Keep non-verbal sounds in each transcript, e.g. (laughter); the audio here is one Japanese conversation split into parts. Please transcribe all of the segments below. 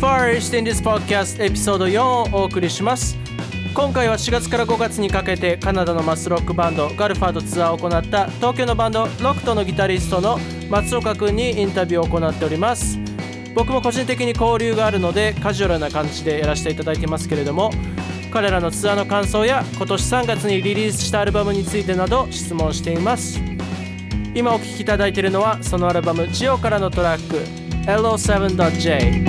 First in this podcast エピソード4をお送りします。今回は4月から5月にかけてカナダのマスロックバンドガルファーとツアーを行った東京のバンドロクトのギタリストの松岡君にインタビューを行っております。僕も個人的に交流があるのでカジュアルな感じでやらせていただいてますけれども彼らのツアーの感想や今年3月にリリースしたアルバムについてなど質問しています。今お聴きいただいているのはそのアルバム「ジオ」からのトラック「LO7.J」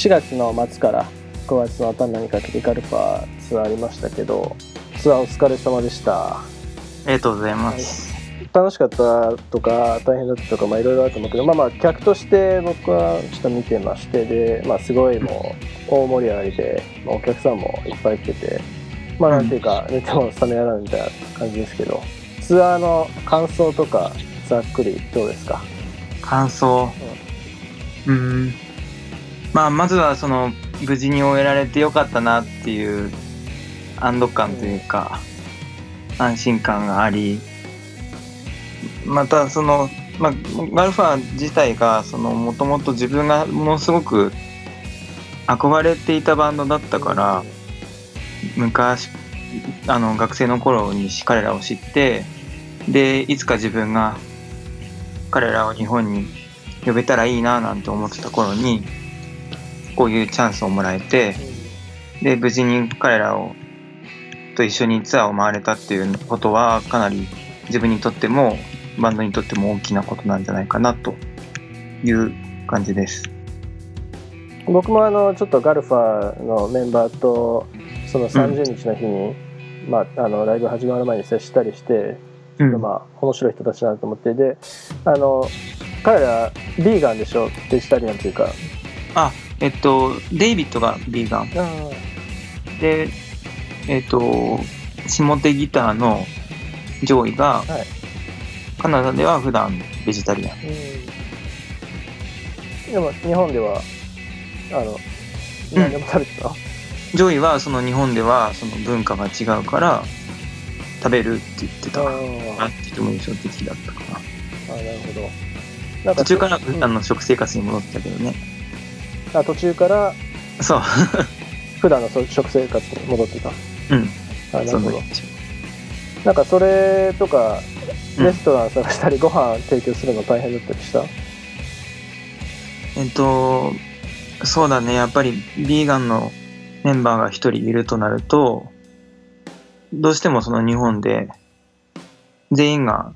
4月の末から5月の頭にかけてガルファーツアーありましたけどツアーお疲れ様でした。ありがとうございます、楽しかったとか大変だったとかまあいろいろあると思うけどまあまあ客として僕はちょっと見てましてでまあすごいもう大盛り上がりで、まあ、お客さんもいっぱい来ててまあなんていうか寝ても覚めやらんみたいな感じですけどツアーの感想とかざっくりどうですか？感想？うーんまあまずはその無事に終えられてよかったなっていう安堵感というか、安心感がありまたその、まあ、ガルファー自体がもともと自分がものすごく憧れていたバンドだったから昔あの学生の頃に彼らを知ってでいつか自分が彼らを日本に呼べたらいいななんて思ってた頃にこういうチャンスをもらえてで無事に彼らをと一緒にツアーを回れたっていうことはかなり自分にとってもバンドにとっても大きなことなんじゃないかなという感じです。僕もあのちょっとガルファーのメンバーとその30日の日に、まあ、あのライブ始まる前に接したりして、うんまあ面白い人たちだなと思ってであの彼らビーガンでしょ？ベジタリアンというか。あえっとデイビッドがビーガン。でえっと下手ギターの上位が、はい。カナダでは普段ベジタリアン。でも日本ではあのうん何でも食べてた、上位はその日本ではその文化が違うから食べるって言ってた。あってても印象的だったかな。あなるほど。なん途中から、うんあの食生活に戻ってたけどねあ途中からそう。普段のそ食生活に戻ってた。うん。あなるほど。なんかそれとかうん。レストラン探したり、ご飯提供するの大変だったりした？えっとそうだね。やっぱりビーガンのメンバーが一人いるとなるとどうしてもその日本で全員が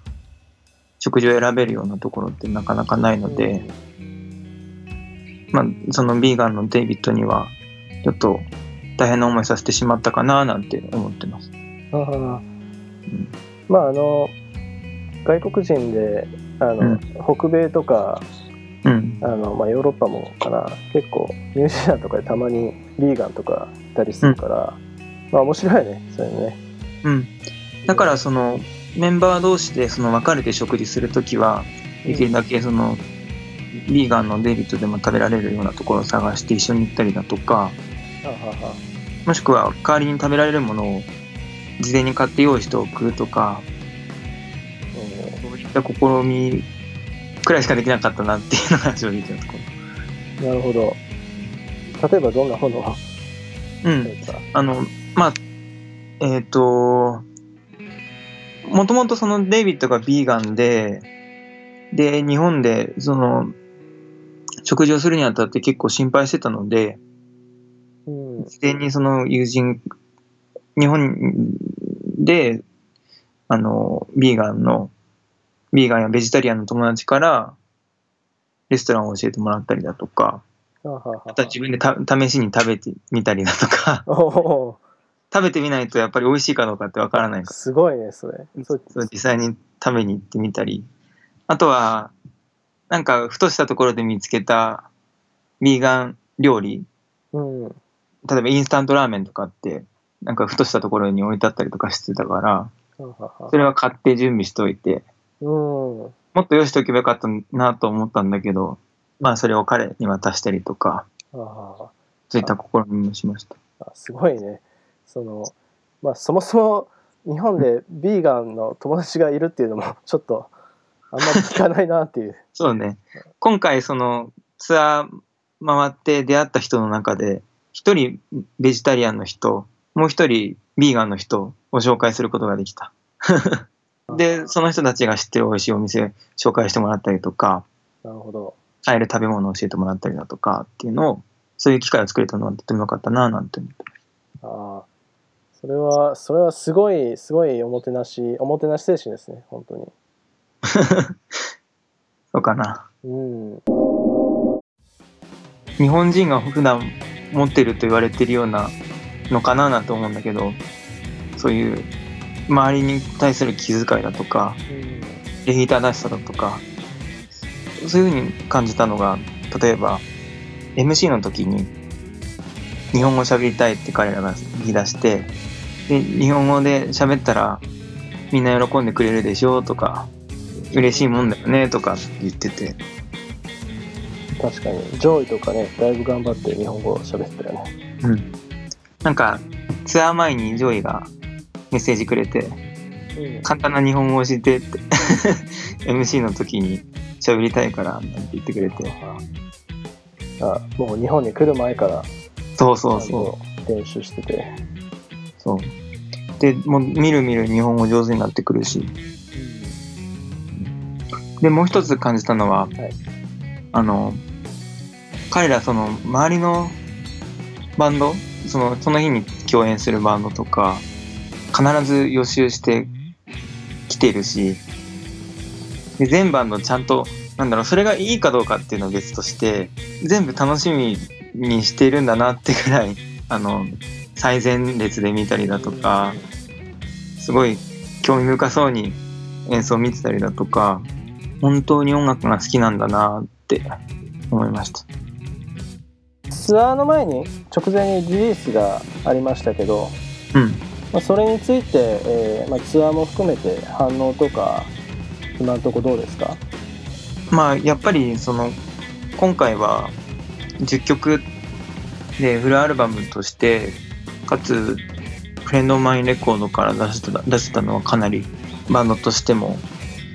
食事を選べるようなところってなかなかないので、まあ、そのビーガンのデイビッドにはちょっと大変な思いさせてしまったかななんて思ってます。ああまああの外国人であの、うん。北米とかうん、あの、まあ、ヨーロッパもかな。結構ニュージーランドとかでたまにビーガンとかいたりするから、まあ面白いねそれね。うん、だからそのメンバー同士でその別れて食事するときはできるだけそのビーガンのデイビッドでも食べられるようなところを探して一緒に行ったりだとかもしくは代わりに食べられるものを事前に買って用意しておくとかあそういった試みくらいしかできなかったなっていうのが正直なとこうんなるほど。例えばどんなものを？ろ。うん。あの、まあ、えっ、と、もともとそのデイビッドがビーガンで、で、日本でその、食事をするにあたって結構心配してたので、うん事前にその友人、日本で、あの、ビーガンの、ビーガンやベジタリアンの友達から、レストランを教えてもらったりだとか、あとは自分でた試しに食べてみたりだとか、(laughs) 食べてみないとやっぱり美味しいかどうかってわからない。かすごいね、それ。そう実際に食べに行ってみたり、あとは、なんかふとしたところで見つけたビーガン料理、うん。例えばインスタントラーメンとかって、なんかふとしたところに置いてあったりとかしてたから、それは買って準備しといて、うん。もっと用意しておけばよかったなと思ったんだけど、まあそれを彼に渡したりとか、そういった試みもしました。あすごいね。その、まあ、そもそも日本でビーガンの友達がいるっていうのもちょっとあんまり聞かないなっていう。そうね。今回そのツアー回って出会った人の中で、一人ベジタリアンの人、もう一人ビーガンの人を紹介することができた。(laughs) で、その人たちが知ってる美味しいお店紹介してもらったりとか、なるほど。買える食べ物を教えてもらったりだとかっていうのを、そういう機会を作れたのはとても良かったななんて思ってああ。それは、それはすごい、すごいおもてなし、おもてなし精神ですね、本当に。(laughs) そうかな。日本人が普段持ってると言われてるようなのかななんて思うんだけど、そういう周りに対する気遣いだとか、礼儀正しさだとか、そういうふうに感じたのが、例えば MC の時に日本語喋りたいって彼らが言い出して、で、日本語で喋ったらみんな喜んでくれるでしょうとか、嬉しいもんだよねとか言ってて、確かに。ジョイとかね、だいぶ頑張って日本語喋ってたよね。うん。なんか、ツアー前にジョイがメッセージくれて、うん簡単な日本語を教えてって、(laughs) MC の時に喋りたいから、なんて言ってくれて。あもう日本に来る前からそうそうそう。う練習してて。そう。で、もう、みるみる日本語上手になってくるし。で、もう一つ感じたのは、はい。あの、彼らその、周りのバンド、その、その日に共演するバンドとか、必ず予習してきてるし、で、全バンドちゃんと、なんだろう、それがいいかどうかっていうのは別として、全部楽しみにしているんだなってぐらい、あの、最前列で見たりだとか、すごい興味深そうに演奏を見てたりだとか、本当に音楽が好きなんだなって思いました。ツアーの前に直前にリリースがありましたけど、うん。まあ、それについて、えーまあ、ツアーも含めて反応とか今のところどうですか？まあ、やっぱりその、今回は10曲でフルアルバムとして、かつ、フレンドマインレコードから出せた出せたのはかなりバンドとしても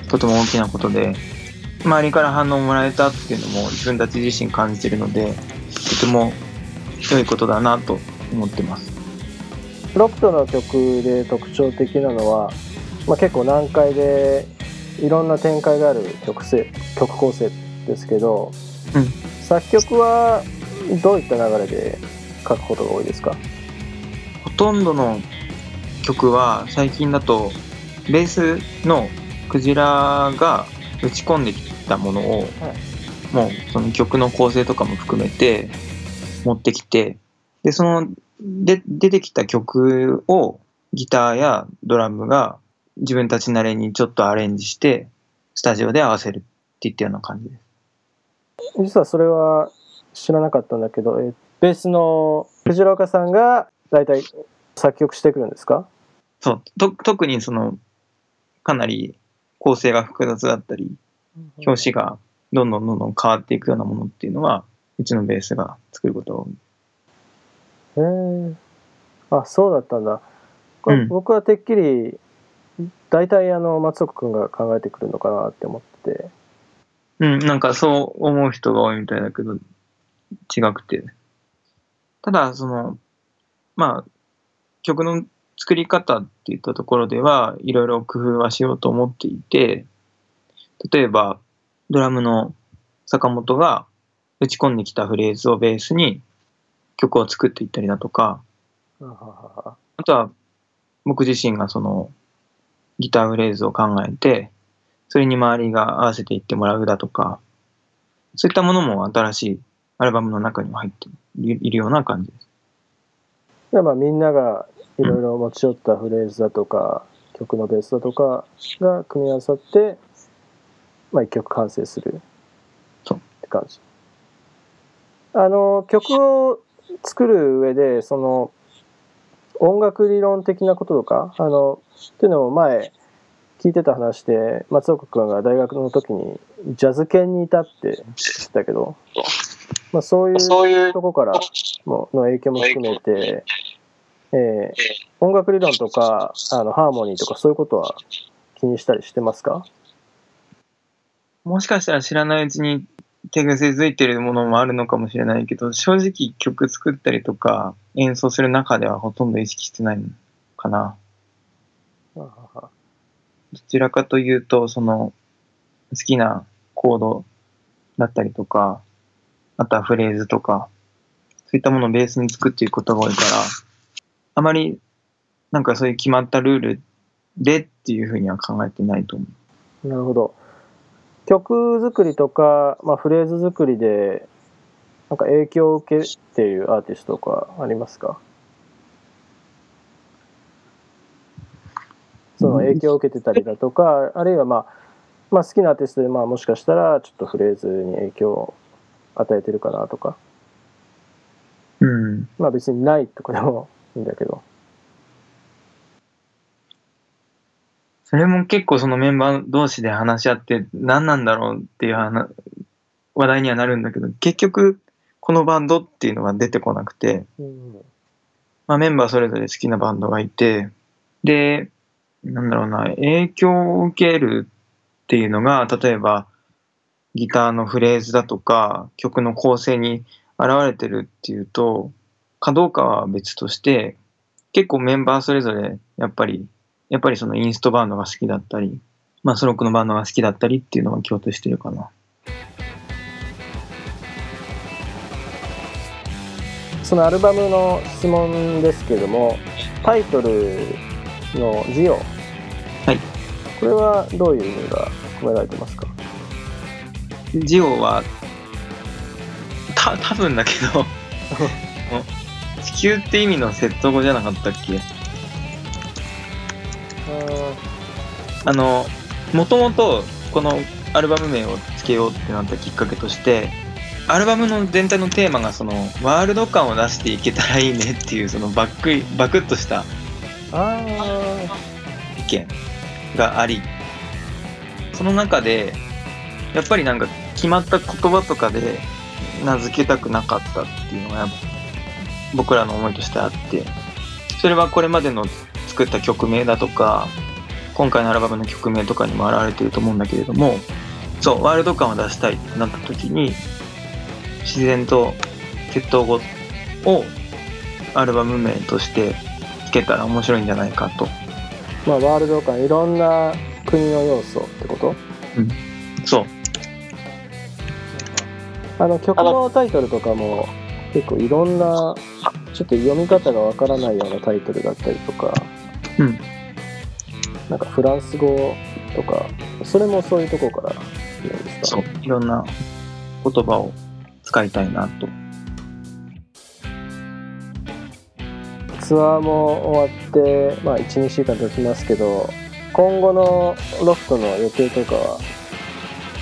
とても大きなことで、周りから反応をもらえたっていうのも自分たち自身感じてるので、とても良いことだなと思ってます。ロックの曲で特徴的なのは、まあ、結構難解でいろんな展開がある曲性曲構成ですけど、うん作曲はどういった流れで書くことが多いですか？ほとんどの曲は最近だとベースのクジラが打ち込んできたものを、もうその曲の構成とかも含めて持ってきてでそので出てきた曲をギターやドラムが自分たちなりにちょっとアレンジしてスタジオで合わせるっていったような感じです。実はそれは知らなかったんだけど、えベースの藤岡さんが大体作曲してくるんですか？そうと特にそのかなり構成が複雑だったり表紙がどんどんどんどん変わっていくようなものっていうのはうちのベースが作ることが多い。へえあそうだったんだ。うん。僕はてっきり大体あの松岡君が考えてくるのかなって思ってて。うん、なんかそう思う人が多いみたいだけど、違くて。ただ、その、まあ、曲の作り方っていったところでは、いろいろ工夫はしようと思っていて、例えば、ドラムの坂本が打ち込んできたフレーズをベースに曲を作っていったりだとか、あとは僕自身がそのギターフレーズを考えて、それに周りが合わせていってもらうだとか、そういったものも新しいアルバムの中にも入っているような感じです。でまあみんながいろいろ持ち寄ったフレーズだとか、曲のベースだとかが組み合わさって、まあ、一曲完成するそうって感じ。あの曲を作る上でその音楽理論的なこととかあのっていうのも前聞いてた話で松岡君が大学の時にジャズ犬にいたって言ってたけど、まあ、そういうとこからもの影響も含めて、えー音楽理論とかあのハーモニーとかそういうことは気にしたりしてますか？もしかしたら知らないうちに手癖づいてるものもあるのかもしれないけど、正直曲作ったりとか演奏する中ではほとんど意識してないのかな。どちらかというと、その好きなコードだったりとか、あとはフレーズとか、そういったものをベースに作っていくことが多いから、あまりなんかそういう決まったルールでっていうふうには考えてないと思う。なるほど曲作りとか、まあ、フレーズ作りでなんか影響を受けているアーティストとかありますか？その影響を受けてたりだとか、あるいは、まあ、まあ好きなアーティストで、まあ、もしかしたらちょっとフレーズに影響を与えてるかなとかうん。まあ別にないとかでもいいんだけど。それも結構そのメンバー同士で話し合って何なんだろうっていう話話題にはなるんだけど、結局このバンドっていうのが出てこなくて、うん。まあ、メンバーそれぞれ好きなバンドがいて、で、なんだろうな、影響を受けるっていうのが、例えばギターのフレーズだとか曲の構成に現れてるっていうと、かどうかは別として、結構メンバーそれぞれやっぱり、やっぱりそのインストバンドが好きだったり、まあスロックのバンドが好きだったりっていうのが共通してるかな。そのアルバムの質問ですけれどもタイトルの「ジオ」はいこれはどういう意味が込められてますか？ジオは、た、多分だけど、(laughs) (laughs) (laughs) 地球って意味のセット語じゃなかったっけ？あの、もともとこのアルバム名を付けようってなったきっかけとして、アルバムの全体のテーマがそのワールド感を出していけたらいいねっていうそのバックバクッとしたあ意見がありその中でやっぱりなんか決まった言葉とかで名付けたくなかったっていうのがやっぱ僕らの思いとしてあってそれはこれまでの作った曲名だとか今回のアルバムの曲名とかにも表れてると思うんだけれどもそうワールド感を出したいってなった時に自然と血統語をアルバム名としてつけたら面白いんじゃないかと。まあワールド感いろんな国の要素ってこと？そう。あの曲のタイトルとかも結構いろんなちょっと読み方がわからないようなタイトルだったりとか、うん。なんかフランス語とかそれもそういうところからなんですか？そう。いろんな言葉を使いたいなと。ツアーも終わって、まあ、12週間経ちますけど今後のロフトの予定とかは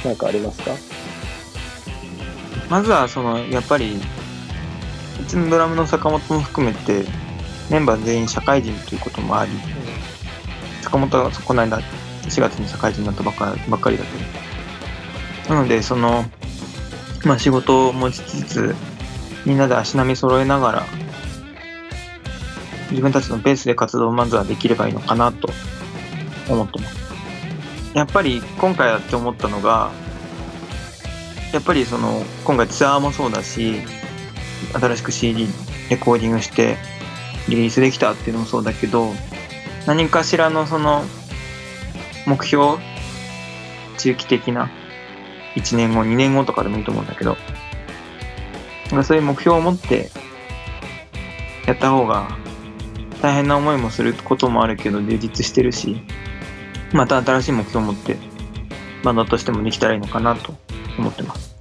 何かありますか？まずはそのやっぱりうちのドラムの坂本も含めてメンバー全員社会人ということもあり坂本はこの間4月に社会人になったばっかばっかりだけどなのでそのまあ仕事を持ちつつみんなで足並み揃えながら自分たちのペースで活動をまずはできればいいのかなと思ってます。やっぱり今回やって思ったのがやっぱりその今回ツアーもそうだし新しく CD レコーディングしてリリースできたっていうのもそうだけど何かしらのその目標中期的な1年後2年後とかでもいいと思うんだけどなんかそういう目標を持ってやった方が大変な思いもすることもあるけど充実してるしまた新しい目標を持ってバンドとしてもできたらいいのかなと思ってます。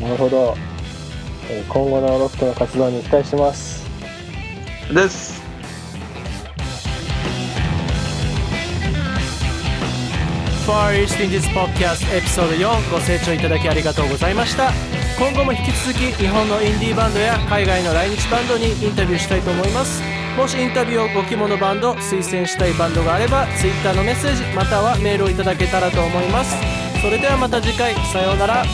なるほど。今後のロフトの活動に期待してます。です。For listening this podcast エピソード4ご清聴いただきありがとうございました。今後も引き続き日本のインディーバンドや海外の来日バンドにインタビューしたいと思います。もしインタビューをご希望のバンド推薦したいバンドがあれば Twitter のメッセージまたはメールをいただけたらと思います。それではまた次回さようなら